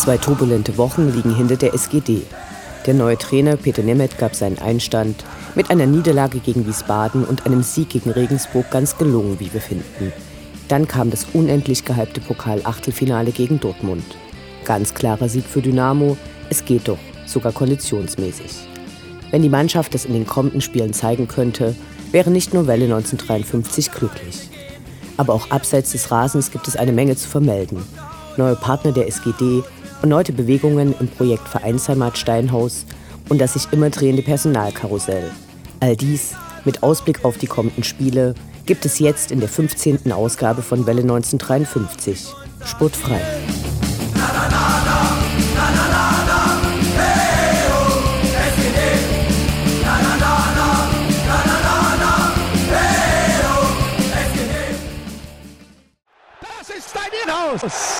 Zwei turbulente Wochen liegen hinter der SGD. Der neue Trainer Peter Nemeth gab seinen Einstand mit einer Niederlage gegen Wiesbaden und einem Sieg gegen Regensburg ganz gelungen, wie wir finden. Dann kam das unendlich gehypte Pokal-Achtelfinale gegen Dortmund. Ganz klarer Sieg für Dynamo, es geht doch, sogar konditionsmäßig. Wenn die Mannschaft das in den kommenden Spielen zeigen könnte, wäre nicht nur Welle 1953 glücklich. Aber auch abseits des Rasens gibt es eine Menge zu vermelden. Neue Partner der SGD, erneute Bewegungen im Projekt Vereinsheimat Steinhaus und das sich immer drehende Personalkarussell. All dies mit Ausblick auf die kommenden Spiele gibt es jetzt in der 15. Ausgabe von Welle 1953. Sportfrei. Das ist dein Inhouse!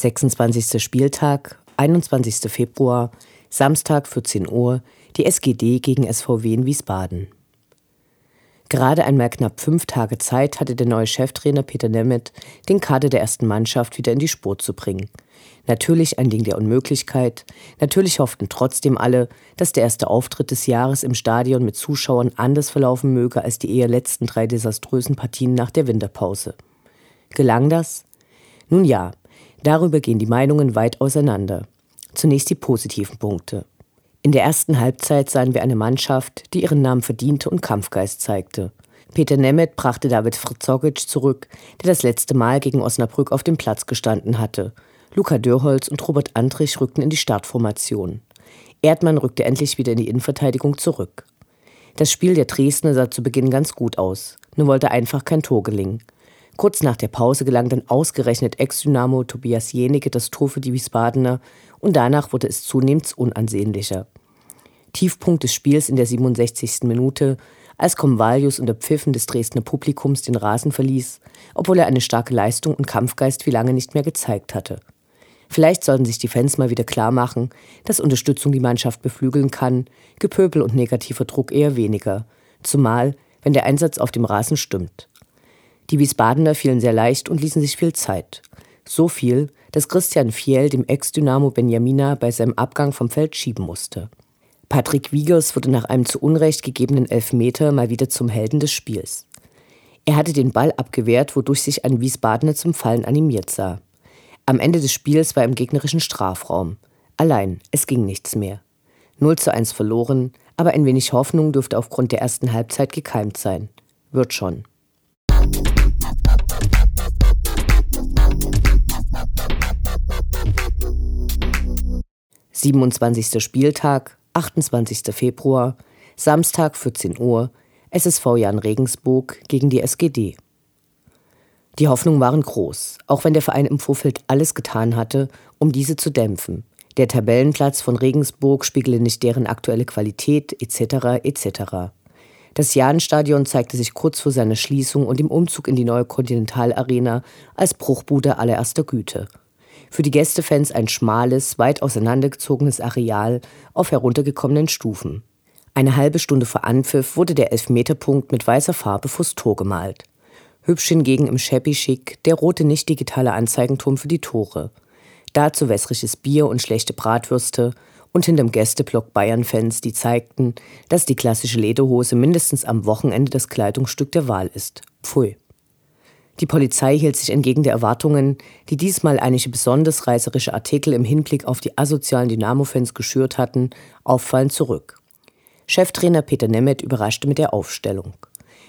26. Spieltag, 21. Februar, Samstag 14 Uhr, die SGD gegen SVW in Wiesbaden. Gerade einmal knapp fünf Tage Zeit hatte der neue Cheftrainer Peter Nemeth, den Kader der ersten Mannschaft wieder in die Spur zu bringen. Natürlich ein Ding der Unmöglichkeit. Natürlich hofften trotzdem alle, dass der erste Auftritt des Jahres im Stadion mit Zuschauern anders verlaufen möge als die eher letzten drei desaströsen Partien nach der Winterpause. Gelang das? Nun ja, Darüber gehen die Meinungen weit auseinander. Zunächst die positiven Punkte. In der ersten Halbzeit sahen wir eine Mannschaft, die ihren Namen verdiente und Kampfgeist zeigte. Peter Nemeth brachte David Frzogic zurück, der das letzte Mal gegen Osnabrück auf dem Platz gestanden hatte. Luca Dörholz und Robert Andrich rückten in die Startformation. Erdmann rückte endlich wieder in die Innenverteidigung zurück. Das Spiel der Dresdner sah zu Beginn ganz gut aus, nur wollte einfach kein Tor gelingen. Kurz nach der Pause gelang dann ausgerechnet Ex-Dynamo Tobias Jenige das Tor für die Wiesbadener und danach wurde es zunehmend unansehnlicher. Tiefpunkt des Spiels in der 67. Minute, als Convalius unter Pfiffen des Dresdner Publikums den Rasen verließ, obwohl er eine starke Leistung und Kampfgeist wie lange nicht mehr gezeigt hatte. Vielleicht sollten sich die Fans mal wieder klar machen, dass Unterstützung die Mannschaft beflügeln kann, Gepöbel und negativer Druck eher weniger, zumal wenn der Einsatz auf dem Rasen stimmt. Die Wiesbadener fielen sehr leicht und ließen sich viel Zeit. So viel, dass Christian Fiel dem Ex-Dynamo Benjamina bei seinem Abgang vom Feld schieben musste. Patrick Wiegers wurde nach einem zu Unrecht gegebenen Elfmeter mal wieder zum Helden des Spiels. Er hatte den Ball abgewehrt, wodurch sich ein Wiesbadener zum Fallen animiert sah. Am Ende des Spiels war er im gegnerischen Strafraum. Allein, es ging nichts mehr. 0 zu 1 verloren, aber ein wenig Hoffnung dürfte aufgrund der ersten Halbzeit gekeimt sein. Wird schon. 27. Spieltag, 28. Februar, Samstag 14 Uhr, SSV Jan Regensburg gegen die SGD. Die Hoffnungen waren groß, auch wenn der Verein im Vorfeld alles getan hatte, um diese zu dämpfen. Der Tabellenplatz von Regensburg spiegele nicht deren aktuelle Qualität etc. etc. Das Jahnstadion zeigte sich kurz vor seiner Schließung und dem Umzug in die neue Kontinentalarena als Bruchbude allererster Güte. Für die Gästefans ein schmales, weit auseinandergezogenes Areal auf heruntergekommenen Stufen. Eine halbe Stunde vor Anpfiff wurde der Elfmeterpunkt mit weißer Farbe vors Tor gemalt. Hübsch hingegen im Shabby Chic der rote nicht-digitale Anzeigenturm für die Tore. Dazu wässriges Bier und schlechte Bratwürste und hinterm Gästeblock Bayern-Fans, die zeigten, dass die klassische Lederhose mindestens am Wochenende das Kleidungsstück der Wahl ist. Pfui. Die Polizei hielt sich entgegen der Erwartungen, die diesmal einige besonders reißerische Artikel im Hinblick auf die asozialen Dynamo-Fans geschürt hatten, auffallend zurück. Cheftrainer Peter Nemeth überraschte mit der Aufstellung.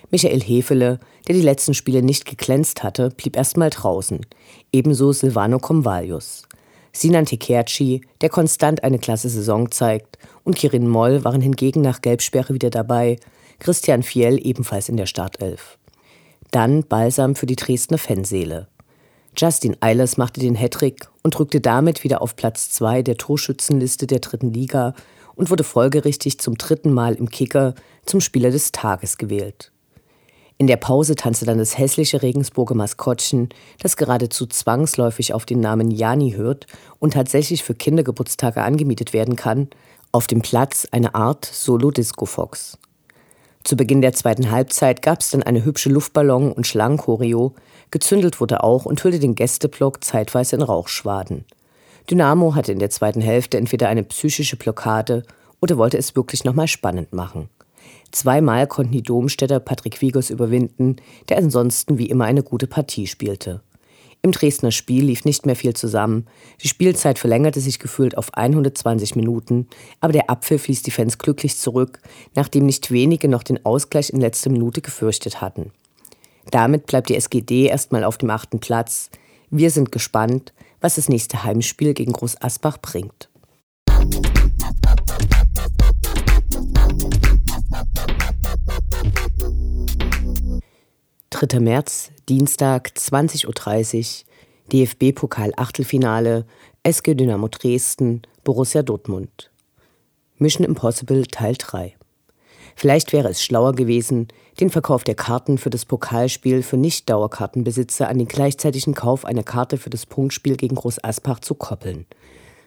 Michael Hefele, der die letzten Spiele nicht geglänzt hatte, blieb erstmal draußen. Ebenso Silvano Comvalius. Sinan Tekerci, der konstant eine klasse Saison zeigt, und Kirin Moll waren hingegen nach Gelbsperre wieder dabei, Christian Fiel ebenfalls in der Startelf. Dann Balsam für die Dresdner Fanseele. Justin Eilers machte den Hattrick und rückte damit wieder auf Platz 2 der Torschützenliste der dritten Liga und wurde folgerichtig zum dritten Mal im Kicker zum Spieler des Tages gewählt. In der Pause tanzte dann das hässliche Regensburger Maskottchen, das geradezu zwangsläufig auf den Namen Jani hört und tatsächlich für Kindergeburtstage angemietet werden kann, auf dem Platz eine Art Solo-Disco-Fox. Zu Beginn der zweiten Halbzeit gab es dann eine hübsche Luftballon- und Schlangenchoreo, gezündelt wurde auch und hüllte den Gästeblock zeitweise in Rauchschwaden. Dynamo hatte in der zweiten Hälfte entweder eine psychische Blockade oder wollte es wirklich nochmal spannend machen. Zweimal konnten die Domstädter Patrick Wiegers überwinden, der ansonsten wie immer eine gute Partie spielte. Im Dresdner Spiel lief nicht mehr viel zusammen. Die Spielzeit verlängerte sich gefühlt auf 120 Minuten, aber der Abpfiff ließ die Fans glücklich zurück, nachdem nicht wenige noch den Ausgleich in letzter Minute gefürchtet hatten. Damit bleibt die SGD erstmal auf dem achten Platz. Wir sind gespannt, was das nächste Heimspiel gegen Groß Asbach bringt. 3. März, Dienstag, 20.30 Uhr, DFB-Pokal-Achtelfinale, SG Dynamo Dresden, Borussia Dortmund. Mission Impossible Teil 3. Vielleicht wäre es schlauer gewesen, den Verkauf der Karten für das Pokalspiel für Nicht-Dauerkartenbesitzer an den gleichzeitigen Kauf einer Karte für das Punktspiel gegen Groß Aspach zu koppeln.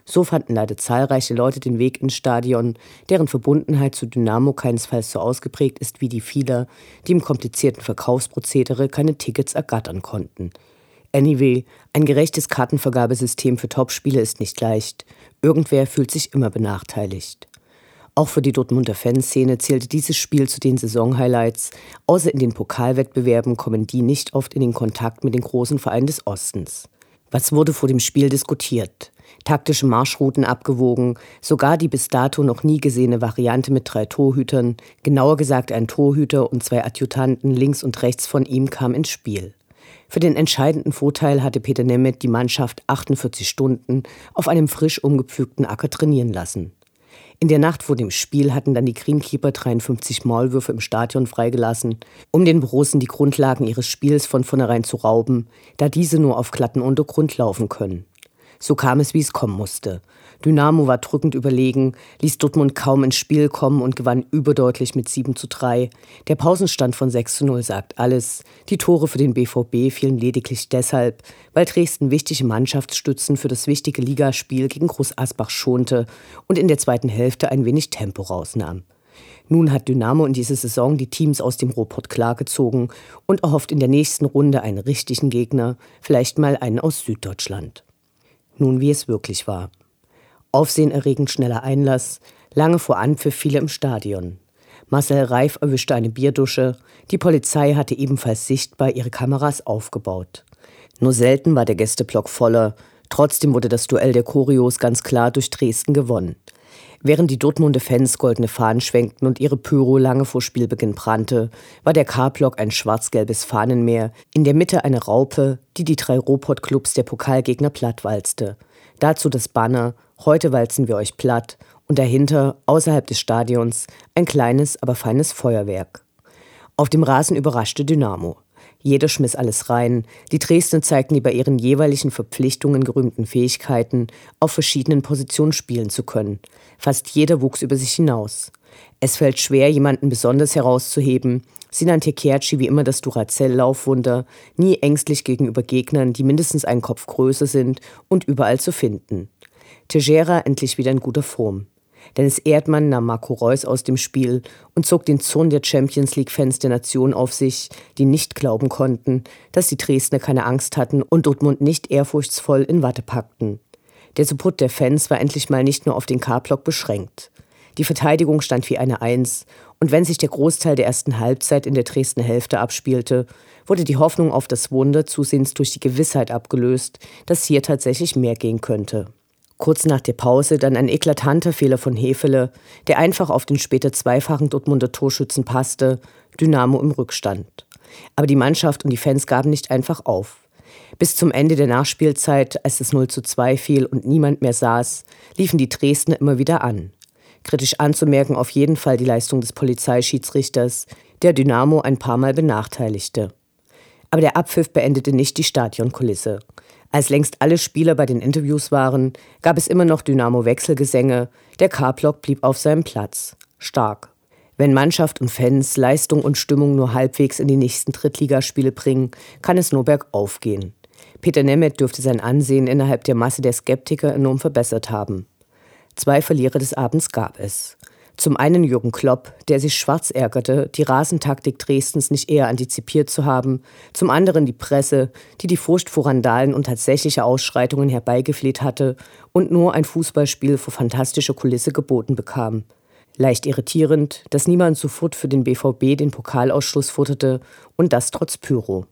So fanden leider zahlreiche Leute den Weg ins Stadion, deren Verbundenheit zu Dynamo keinesfalls so ausgeprägt ist wie die vieler, die im komplizierten Verkaufsprozedere keine Tickets ergattern konnten. Anyway, ein gerechtes Kartenvergabesystem für Topspiele ist nicht leicht. Irgendwer fühlt sich immer benachteiligt. Auch für die Dortmunder Fanszene zählte dieses Spiel zu den Saisonhighlights. Außer in den Pokalwettbewerben kommen die nicht oft in den Kontakt mit den großen Vereinen des Ostens. Was wurde vor dem Spiel diskutiert? Taktische Marschrouten abgewogen, sogar die bis dato noch nie gesehene Variante mit drei Torhütern, genauer gesagt ein Torhüter und zwei Adjutanten links und rechts von ihm kam ins Spiel. Für den entscheidenden Vorteil hatte Peter Nemeth die Mannschaft 48 Stunden auf einem frisch umgepflügten Acker trainieren lassen. In der Nacht vor dem Spiel hatten dann die Greenkeeper 53 Maulwürfe im Stadion freigelassen, um den Borussen die Grundlagen ihres Spiels von vornherein zu rauben, da diese nur auf glatten Untergrund laufen können. So kam es, wie es kommen musste. Dynamo war drückend überlegen, ließ Dortmund kaum ins Spiel kommen und gewann überdeutlich mit 7 zu 3. Der Pausenstand von 6 zu 0 sagt alles. Die Tore für den BVB fielen lediglich deshalb, weil Dresden wichtige Mannschaftsstützen für das wichtige Ligaspiel gegen Groß Asbach schonte und in der zweiten Hälfte ein wenig Tempo rausnahm. Nun hat Dynamo in dieser Saison die Teams aus dem Ruhrpott klargezogen und erhofft in der nächsten Runde einen richtigen Gegner, vielleicht mal einen aus Süddeutschland nun wie es wirklich war. Aufsehenerregend schneller Einlass, lange vor Anpfiff viele im Stadion. Marcel Reif erwischte eine Bierdusche, die Polizei hatte ebenfalls sichtbar ihre Kameras aufgebaut. Nur selten war der Gästeblock voller, trotzdem wurde das Duell der Choreos ganz klar durch Dresden gewonnen. Während die Dortmunder Fans goldene Fahnen schwenkten und ihre Pyro lange vor Spielbeginn brannte, war der K-Block ein schwarz-gelbes Fahnenmeer, in der Mitte eine Raupe, die die drei Robot-Clubs der Pokalgegner plattwalzte. Dazu das Banner Heute walzen wir euch platt und dahinter, außerhalb des Stadions, ein kleines, aber feines Feuerwerk. Auf dem Rasen überraschte Dynamo. Jeder schmiss alles rein. Die Dresdner zeigten die bei ihren jeweiligen Verpflichtungen gerühmten Fähigkeiten, auf verschiedenen Positionen spielen zu können. Fast jeder wuchs über sich hinaus. Es fällt schwer, jemanden besonders herauszuheben. Sie nannte Kerci wie immer das Duracell-Laufwunder, nie ängstlich gegenüber Gegnern, die mindestens einen Kopf größer sind und überall zu finden. Tejera endlich wieder in guter Form. Dennis Erdmann nahm Marco Reus aus dem Spiel und zog den Zorn der Champions League-Fans der Nation auf sich, die nicht glauben konnten, dass die Dresdner keine Angst hatten und Dortmund nicht ehrfurchtsvoll in Watte packten. Der Support der Fans war endlich mal nicht nur auf den K-Block beschränkt. Die Verteidigung stand wie eine Eins, und wenn sich der Großteil der ersten Halbzeit in der Dresdner Hälfte abspielte, wurde die Hoffnung auf das Wunder zusehends durch die Gewissheit abgelöst, dass hier tatsächlich mehr gehen könnte. Kurz nach der Pause dann ein eklatanter Fehler von Hefele, der einfach auf den später zweifachen Dortmunder Torschützen passte, Dynamo im Rückstand. Aber die Mannschaft und die Fans gaben nicht einfach auf. Bis zum Ende der Nachspielzeit, als es 0 zu 2 fiel und niemand mehr saß, liefen die Dresdner immer wieder an. Kritisch anzumerken auf jeden Fall die Leistung des Polizeischiedsrichters, der Dynamo ein paar Mal benachteiligte. Aber der Abpfiff beendete nicht die Stadionkulisse. Als längst alle Spieler bei den Interviews waren, gab es immer noch Dynamo-Wechselgesänge. Der K-Block blieb auf seinem Platz. Stark. Wenn Mannschaft und Fans Leistung und Stimmung nur halbwegs in die nächsten Drittligaspiele bringen, kann es nur bergauf gehen. Peter Nemeth dürfte sein Ansehen innerhalb der Masse der Skeptiker enorm verbessert haben. Zwei Verlierer des Abends gab es. Zum einen Jürgen Klopp, der sich schwarz ärgerte, die Rasentaktik Dresdens nicht eher antizipiert zu haben. Zum anderen die Presse, die die Furcht vor Randalen und tatsächliche Ausschreitungen herbeigefleht hatte und nur ein Fußballspiel vor fantastischer Kulisse geboten bekam. Leicht irritierend, dass niemand sofort für den BVB den Pokalausschluss futterte und das trotz Pyro.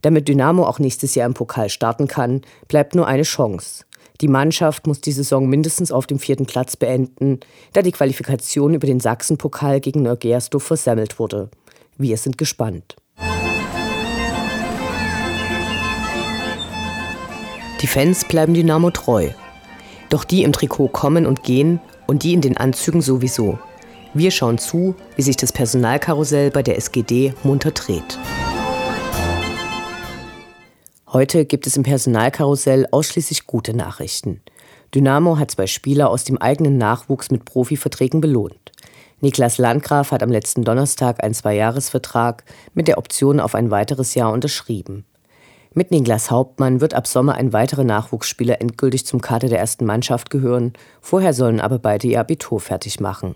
Damit Dynamo auch nächstes Jahr im Pokal starten kann, bleibt nur eine Chance. Die Mannschaft muss die Saison mindestens auf dem vierten Platz beenden, da die Qualifikation über den Sachsenpokal gegen Neugersdorf versammelt wurde. Wir sind gespannt. Die Fans bleiben Dynamo treu. Doch die im Trikot kommen und gehen und die in den Anzügen sowieso. Wir schauen zu, wie sich das Personalkarussell bei der SGD munter dreht. Heute gibt es im Personalkarussell ausschließlich gute Nachrichten. Dynamo hat zwei Spieler aus dem eigenen Nachwuchs mit Profiverträgen belohnt. Niklas Landgraf hat am letzten Donnerstag einen Zweijahresvertrag mit der Option auf ein weiteres Jahr unterschrieben. Mit Niklas Hauptmann wird ab Sommer ein weiterer Nachwuchsspieler endgültig zum Kader der ersten Mannschaft gehören. Vorher sollen aber beide ihr Abitur fertig machen.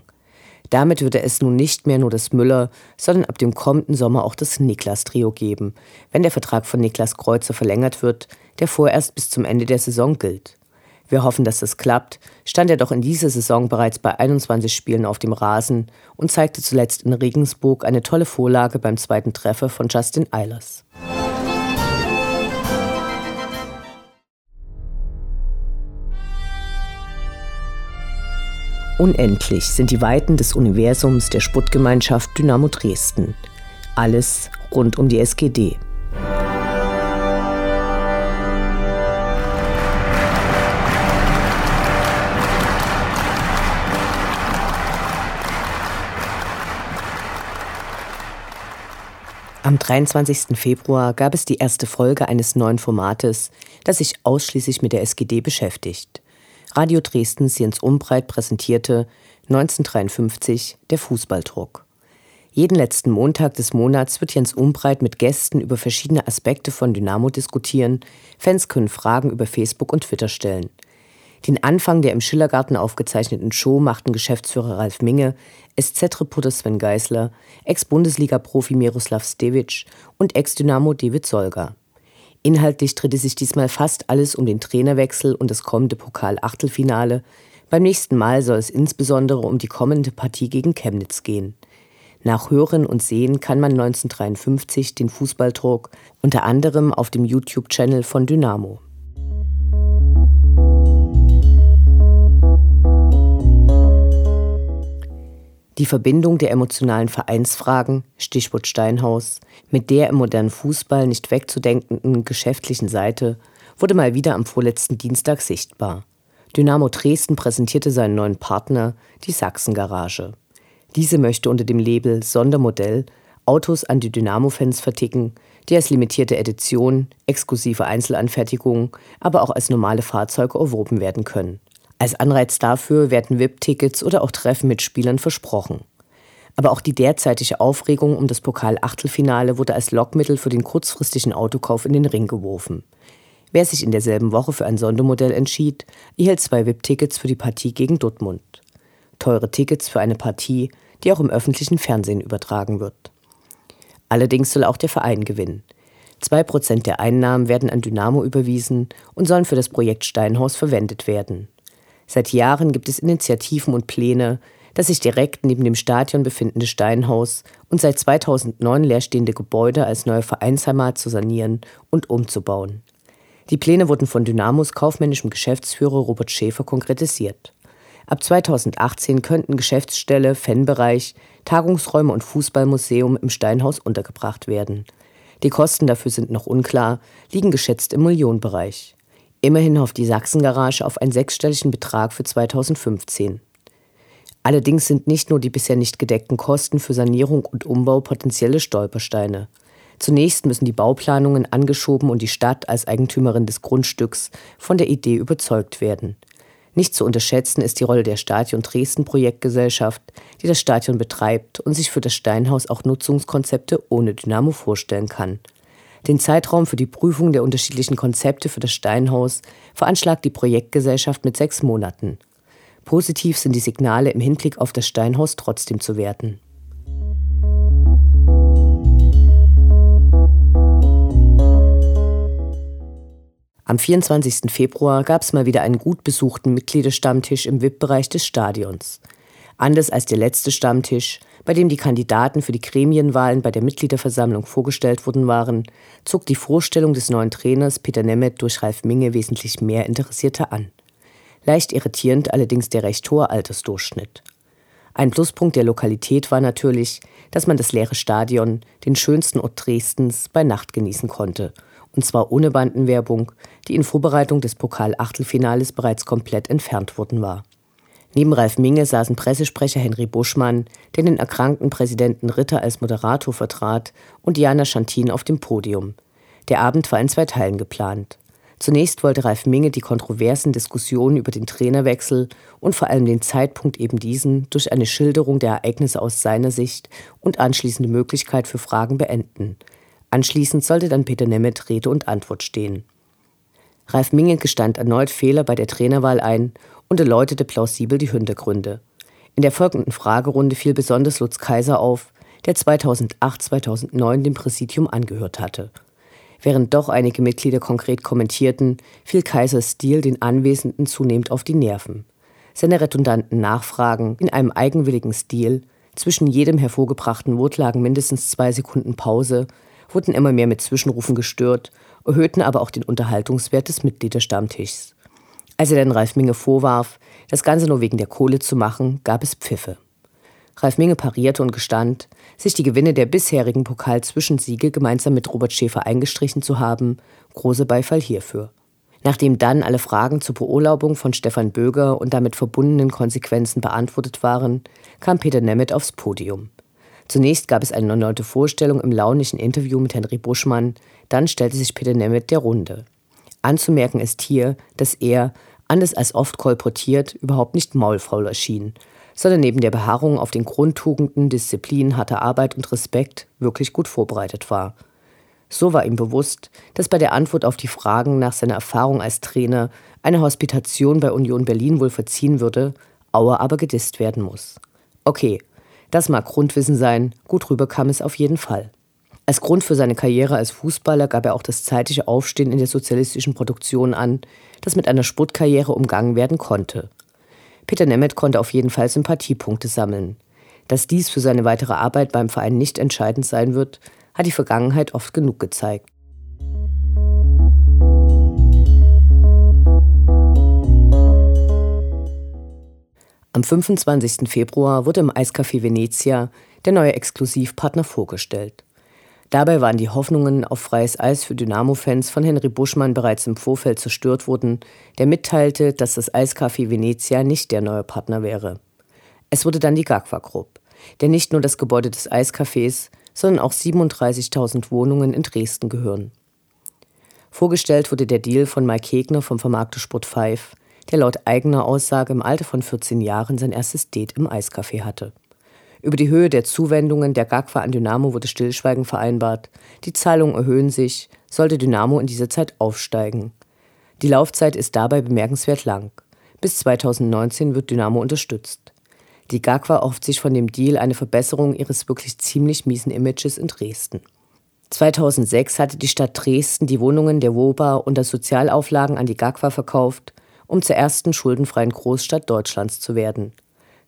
Damit würde es nun nicht mehr nur das Müller, sondern ab dem kommenden Sommer auch das Niklas-Trio geben, wenn der Vertrag von Niklas Kreuzer verlängert wird, der vorerst bis zum Ende der Saison gilt. Wir hoffen, dass das klappt, stand er doch in dieser Saison bereits bei 21 Spielen auf dem Rasen und zeigte zuletzt in Regensburg eine tolle Vorlage beim zweiten Treffer von Justin Eilers. Unendlich sind die Weiten des Universums der Sputtgemeinschaft Dynamo Dresden. Alles rund um die SGD. Am 23. Februar gab es die erste Folge eines neuen Formates, das sich ausschließlich mit der SGD beschäftigt. Radio Dresden Jens Umbreit präsentierte 1953 der Fußballdruck. Jeden letzten Montag des Monats wird Jens Umbreit mit Gästen über verschiedene Aspekte von Dynamo diskutieren. Fans können Fragen über Facebook und Twitter stellen. Den Anfang der im Schillergarten aufgezeichneten Show machten Geschäftsführer Ralf Minge, SZ-Reporter Sven Geisler, Ex-Bundesliga-Profi Miroslav Stevic und Ex-Dynamo David Solger. Inhaltlich drehte sich diesmal fast alles um den Trainerwechsel und das kommende Pokal-Achtelfinale. Beim nächsten Mal soll es insbesondere um die kommende Partie gegen Chemnitz gehen. Nach Hören und Sehen kann man 1953 den Fußballdruck unter anderem auf dem YouTube-Channel von Dynamo. Die Verbindung der emotionalen Vereinsfragen, Stichwort Steinhaus, mit der im modernen Fußball nicht wegzudenkenden geschäftlichen Seite wurde mal wieder am vorletzten Dienstag sichtbar. Dynamo Dresden präsentierte seinen neuen Partner, die Sachsengarage. Diese möchte unter dem Label Sondermodell Autos an die Dynamo-Fans verticken, die als limitierte Edition, exklusive Einzelanfertigung, aber auch als normale Fahrzeuge erworben werden können. Als Anreiz dafür werden VIP-Tickets oder auch Treffen mit Spielern versprochen. Aber auch die derzeitige Aufregung um das Pokal-Achtelfinale wurde als Lockmittel für den kurzfristigen Autokauf in den Ring geworfen. Wer sich in derselben Woche für ein Sondermodell entschied, erhielt zwei VIP-Tickets für die Partie gegen Dortmund. Teure Tickets für eine Partie, die auch im öffentlichen Fernsehen übertragen wird. Allerdings soll auch der Verein gewinnen. Zwei Prozent der Einnahmen werden an Dynamo überwiesen und sollen für das Projekt Steinhaus verwendet werden. Seit Jahren gibt es Initiativen und Pläne, das sich direkt neben dem Stadion befindende Steinhaus und seit 2009 leerstehende Gebäude als neue Vereinsheimat zu sanieren und umzubauen. Die Pläne wurden von Dynamos kaufmännischem Geschäftsführer Robert Schäfer konkretisiert. Ab 2018 könnten Geschäftsstelle, Fanbereich, Tagungsräume und Fußballmuseum im Steinhaus untergebracht werden. Die Kosten dafür sind noch unklar, liegen geschätzt im Millionenbereich. Immerhin hofft die Sachsengarage auf einen sechsstelligen Betrag für 2015. Allerdings sind nicht nur die bisher nicht gedeckten Kosten für Sanierung und Umbau potenzielle Stolpersteine. Zunächst müssen die Bauplanungen angeschoben und die Stadt als Eigentümerin des Grundstücks von der Idee überzeugt werden. Nicht zu unterschätzen ist die Rolle der Stadion Dresden Projektgesellschaft, die das Stadion betreibt und sich für das Steinhaus auch Nutzungskonzepte ohne Dynamo vorstellen kann. Den Zeitraum für die Prüfung der unterschiedlichen Konzepte für das Steinhaus veranschlagt die Projektgesellschaft mit sechs Monaten. Positiv sind die Signale im Hinblick auf das Steinhaus trotzdem zu werten. Am 24. Februar gab es mal wieder einen gut besuchten Mitgliederstammtisch im VIP-Bereich des Stadions. Anders als der letzte Stammtisch, bei dem die Kandidaten für die Gremienwahlen bei der Mitgliederversammlung vorgestellt worden waren, zog die Vorstellung des neuen Trainers Peter Nemeth durch Ralf Minge wesentlich mehr Interessierte an. Leicht irritierend allerdings der recht hohe Altersdurchschnitt. Ein Pluspunkt der Lokalität war natürlich, dass man das leere Stadion, den schönsten Ort Dresdens, bei Nacht genießen konnte – und zwar ohne Bandenwerbung, die in Vorbereitung des Pokal-Achtelfinales bereits komplett entfernt worden war. Neben Ralf Minge saßen Pressesprecher Henry Buschmann, der den erkrankten Präsidenten Ritter als Moderator vertrat, und Diana Schantin auf dem Podium. Der Abend war in zwei Teilen geplant. Zunächst wollte Ralf Minge die kontroversen Diskussionen über den Trainerwechsel und vor allem den Zeitpunkt eben diesen durch eine Schilderung der Ereignisse aus seiner Sicht und anschließende Möglichkeit für Fragen beenden. Anschließend sollte dann Peter Nemeth Rede und Antwort stehen. Ralf Minge gestand erneut Fehler bei der Trainerwahl ein und erläuterte plausibel die Hintergründe. In der folgenden Fragerunde fiel besonders Lutz Kaiser auf, der 2008-2009 dem Präsidium angehört hatte. Während doch einige Mitglieder konkret kommentierten, fiel Kaisers Stil den Anwesenden zunehmend auf die Nerven. Seine redundanten Nachfragen in einem eigenwilligen Stil, zwischen jedem hervorgebrachten Wort lagen mindestens zwei Sekunden Pause, wurden immer mehr mit Zwischenrufen gestört, erhöhten aber auch den Unterhaltungswert des Mitgliederstammtischs. Als er dann Ralf Minge vorwarf, das Ganze nur wegen der Kohle zu machen, gab es Pfiffe. Ralf Minge parierte und gestand, sich die Gewinne der bisherigen Pokalzwischensiege gemeinsam mit Robert Schäfer eingestrichen zu haben, große Beifall hierfür. Nachdem dann alle Fragen zur Beurlaubung von Stefan Böger und damit verbundenen Konsequenzen beantwortet waren, kam Peter Nemeth aufs Podium. Zunächst gab es eine erneute Vorstellung im launischen Interview mit Henry Buschmann, dann stellte sich Peter Nemeth der Runde. Anzumerken ist hier, dass er, anders als oft kolportiert, überhaupt nicht maulfaul erschien, sondern neben der Beharrung auf den Grundtugenden Disziplin, harter Arbeit und Respekt wirklich gut vorbereitet war. So war ihm bewusst, dass bei der Antwort auf die Fragen nach seiner Erfahrung als Trainer eine Hospitation bei Union Berlin wohl verziehen würde, Auer aber gedisst werden muss. Okay, das mag Grundwissen sein, gut rüber kam es auf jeden Fall. Als Grund für seine Karriere als Fußballer gab er auch das zeitige Aufstehen in der sozialistischen Produktion an, das mit einer Sportkarriere umgangen werden konnte. Peter Nemeth konnte auf jeden Fall Sympathiepunkte sammeln. Dass dies für seine weitere Arbeit beim Verein nicht entscheidend sein wird, hat die Vergangenheit oft genug gezeigt. Am 25. Februar wurde im Eiscafé Venezia der neue Exklusivpartner vorgestellt. Dabei waren die Hoffnungen auf freies Eis für Dynamo-Fans von Henry Buschmann bereits im Vorfeld zerstört worden, der mitteilte, dass das Eiscafé Venezia nicht der neue Partner wäre. Es wurde dann die Gagwa Group, der nicht nur das Gebäude des Eiscafés, sondern auch 37.000 Wohnungen in Dresden gehören. Vorgestellt wurde der Deal von Mike Hegner vom Vermarkter Sport 5, der laut eigener Aussage im Alter von 14 Jahren sein erstes Date im Eiscafé hatte. Über die Höhe der Zuwendungen der GAGFA an Dynamo wurde Stillschweigen vereinbart. Die Zahlungen erhöhen sich, sollte Dynamo in dieser Zeit aufsteigen. Die Laufzeit ist dabei bemerkenswert lang. Bis 2019 wird Dynamo unterstützt. Die GAGFA erhofft sich von dem Deal eine Verbesserung ihres wirklich ziemlich miesen Images in Dresden. 2006 hatte die Stadt Dresden die Wohnungen der WOBA unter Sozialauflagen an die GAGFA verkauft, um zur ersten schuldenfreien Großstadt Deutschlands zu werden.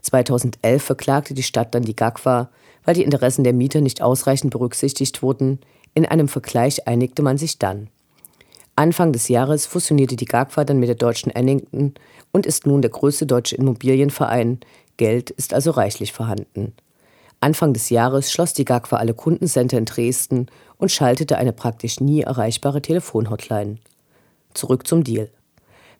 2011 verklagte die Stadt dann die GAGFA, weil die Interessen der Mieter nicht ausreichend berücksichtigt wurden. In einem Vergleich einigte man sich dann. Anfang des Jahres fusionierte die GAGFA dann mit der deutschen Ennington und ist nun der größte deutsche Immobilienverein. Geld ist also reichlich vorhanden. Anfang des Jahres schloss die GAGFA alle Kundencenter in Dresden und schaltete eine praktisch nie erreichbare Telefonhotline. Zurück zum Deal.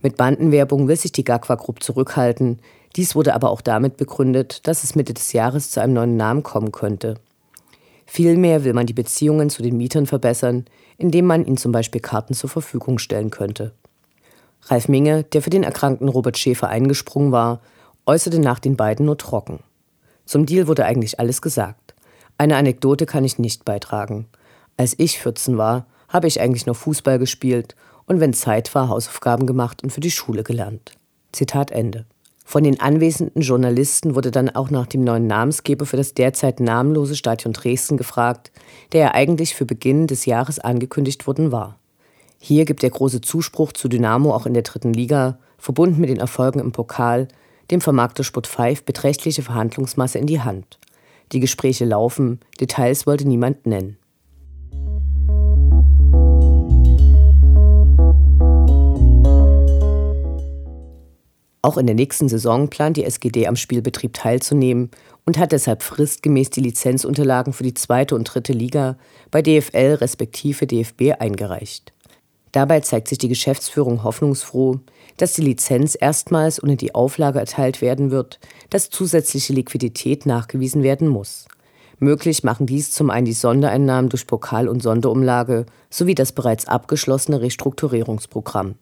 Mit Bandenwerbung will sich die GAGFA Group zurückhalten. Dies wurde aber auch damit begründet, dass es Mitte des Jahres zu einem neuen Namen kommen könnte. Vielmehr will man die Beziehungen zu den Mietern verbessern, indem man ihnen zum Beispiel Karten zur Verfügung stellen könnte. Ralf Minge, der für den erkrankten Robert Schäfer eingesprungen war, äußerte nach den beiden nur trocken. Zum Deal wurde eigentlich alles gesagt. Eine Anekdote kann ich nicht beitragen. Als ich 14 war, habe ich eigentlich noch Fußball gespielt und wenn Zeit war, Hausaufgaben gemacht und für die Schule gelernt. Zitat Ende. Von den anwesenden Journalisten wurde dann auch nach dem neuen Namensgeber für das derzeit namenlose Stadion Dresden gefragt, der ja eigentlich für Beginn des Jahres angekündigt worden war. Hier gibt der große Zuspruch zu Dynamo auch in der dritten Liga, verbunden mit den Erfolgen im Pokal, dem Vermarkter Sport 5 beträchtliche Verhandlungsmasse in die Hand. Die Gespräche laufen, Details wollte niemand nennen. Auch in der nächsten Saison plant die SGD am Spielbetrieb teilzunehmen und hat deshalb fristgemäß die Lizenzunterlagen für die zweite und dritte Liga bei DFL respektive DFB eingereicht. Dabei zeigt sich die Geschäftsführung hoffnungsfroh, dass die Lizenz erstmals unter die Auflage erteilt werden wird, dass zusätzliche Liquidität nachgewiesen werden muss. Möglich machen dies zum einen die Sondereinnahmen durch Pokal- und Sonderumlage sowie das bereits abgeschlossene Restrukturierungsprogramm.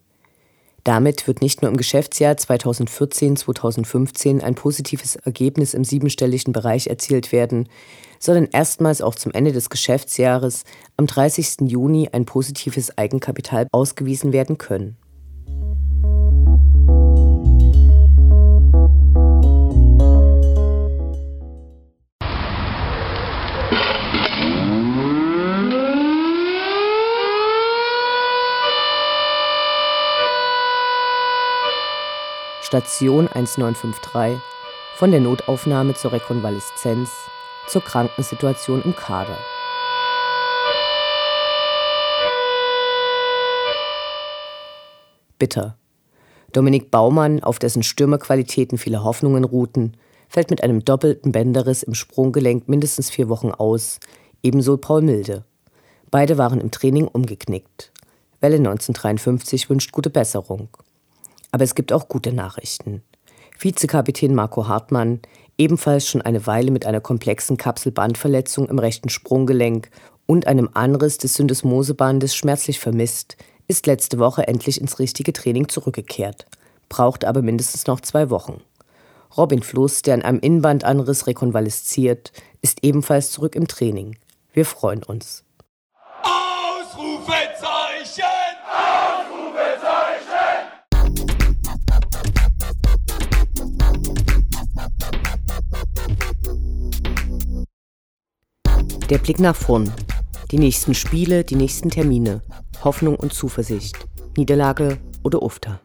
Damit wird nicht nur im Geschäftsjahr 2014-2015 ein positives Ergebnis im siebenstelligen Bereich erzielt werden, sondern erstmals auch zum Ende des Geschäftsjahres am 30. Juni ein positives Eigenkapital ausgewiesen werden können. Station 1953 von der Notaufnahme zur Rekonvaleszenz zur Krankensituation im Kader. Bitter. Dominik Baumann, auf dessen Stürmerqualitäten viele Hoffnungen ruhten, fällt mit einem doppelten Bänderriss im Sprunggelenk mindestens vier Wochen aus, ebenso Paul Milde. Beide waren im Training umgeknickt. Welle 1953 wünscht gute Besserung. Aber es gibt auch gute Nachrichten. Vizekapitän Marco Hartmann, ebenfalls schon eine Weile mit einer komplexen Kapselbandverletzung im rechten Sprunggelenk und einem Anriss des Syndesmosebandes schmerzlich vermisst, ist letzte Woche endlich ins richtige Training zurückgekehrt, braucht aber mindestens noch zwei Wochen. Robin Fluss, der an einem Innenbandanriss rekonvalesziert, ist ebenfalls zurück im Training. Wir freuen uns. Ausrufezeichen! Der Blick nach vorn. Die nächsten Spiele, die nächsten Termine. Hoffnung und Zuversicht. Niederlage oder Ufter.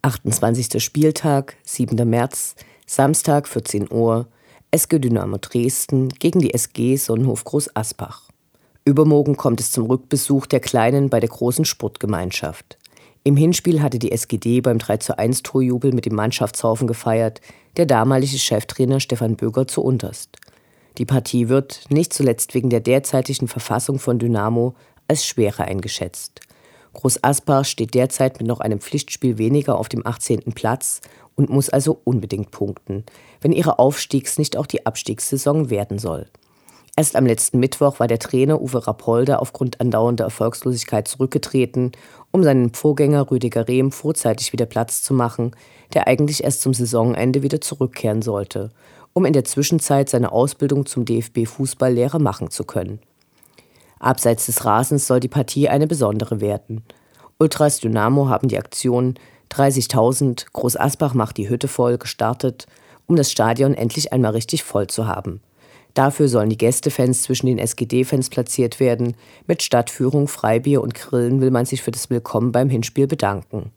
Achtundzwanzigster Spieltag, 7. März, Samstag 14 Uhr, SG Dynamo Dresden gegen die SG Sonnenhof Groß Asbach. Übermorgen kommt es zum Rückbesuch der Kleinen bei der großen Sportgemeinschaft. Im Hinspiel hatte die SGD beim 31 Torjubel mit dem Mannschaftshaufen gefeiert, der damalige Cheftrainer Stefan Böger zu unterst. Die Partie wird, nicht zuletzt wegen der derzeitigen Verfassung von Dynamo, als schwerer eingeschätzt. Groß Asbach steht derzeit mit noch einem Pflichtspiel weniger auf dem 18. Platz und muss also unbedingt punkten, wenn ihre Aufstiegs nicht auch die Abstiegssaison werden soll. Erst am letzten Mittwoch war der Trainer Uwe Rapolda aufgrund andauernder Erfolgslosigkeit zurückgetreten, um seinen Vorgänger Rüdiger Rehm vorzeitig wieder Platz zu machen, der eigentlich erst zum Saisonende wieder zurückkehren sollte, um in der Zwischenzeit seine Ausbildung zum DFB-Fußballlehrer machen zu können. Abseits des Rasens soll die Partie eine besondere werden. Ultras Dynamo haben die Aktion 30.000 Groß Asbach macht die Hütte voll gestartet, um das Stadion endlich einmal richtig voll zu haben. Dafür sollen die Gästefans zwischen den SGD-Fans platziert werden. Mit Stadtführung, Freibier und Grillen will man sich für das Willkommen beim Hinspiel bedanken.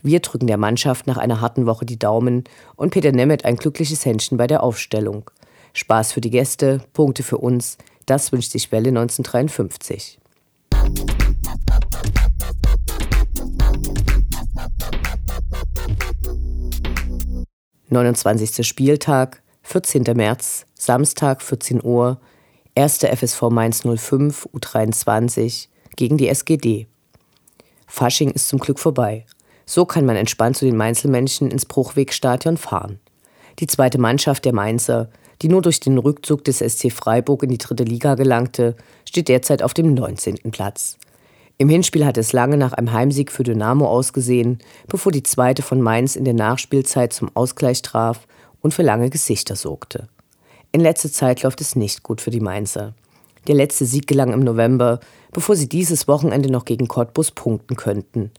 Wir drücken der Mannschaft nach einer harten Woche die Daumen und Peter Nemeth ein glückliches Händchen bei der Aufstellung. Spaß für die Gäste, Punkte für uns, das wünscht sich Welle 1953. 29. Spieltag, 14. März, Samstag 14 Uhr, 1. FSV Mainz 05 U23 gegen die SGD. Fasching ist zum Glück vorbei. So kann man entspannt zu den Mainzelmännchen ins Bruchwegstadion fahren. Die zweite Mannschaft der Mainzer, die nur durch den Rückzug des SC Freiburg in die dritte Liga gelangte, steht derzeit auf dem 19. Platz. Im Hinspiel hat es lange nach einem Heimsieg für Dynamo ausgesehen, bevor die zweite von Mainz in der Nachspielzeit zum Ausgleich traf und für lange Gesichter sorgte. In letzter Zeit läuft es nicht gut für die Mainzer. Der letzte Sieg gelang im November, bevor sie dieses Wochenende noch gegen Cottbus punkten könnten.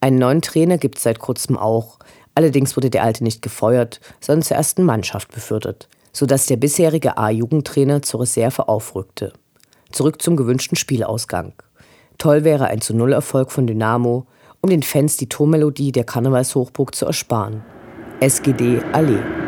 Einen neuen Trainer gibt es seit kurzem auch. Allerdings wurde der alte nicht gefeuert, sondern zur ersten Mannschaft befördert, sodass der bisherige A-Jugendtrainer zur Reserve aufrückte. Zurück zum gewünschten Spielausgang. Toll wäre ein zu Null Erfolg von Dynamo, um den Fans die Tormelodie der Karnevalshochburg zu ersparen. SGD Allee.